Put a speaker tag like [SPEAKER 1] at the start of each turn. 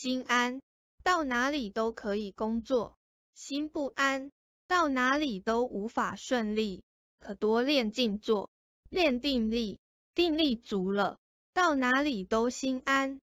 [SPEAKER 1] 心安到哪里都可以工作。心不安到哪里都无法顺利。可多练静坐练定力定力足了到哪里都心安。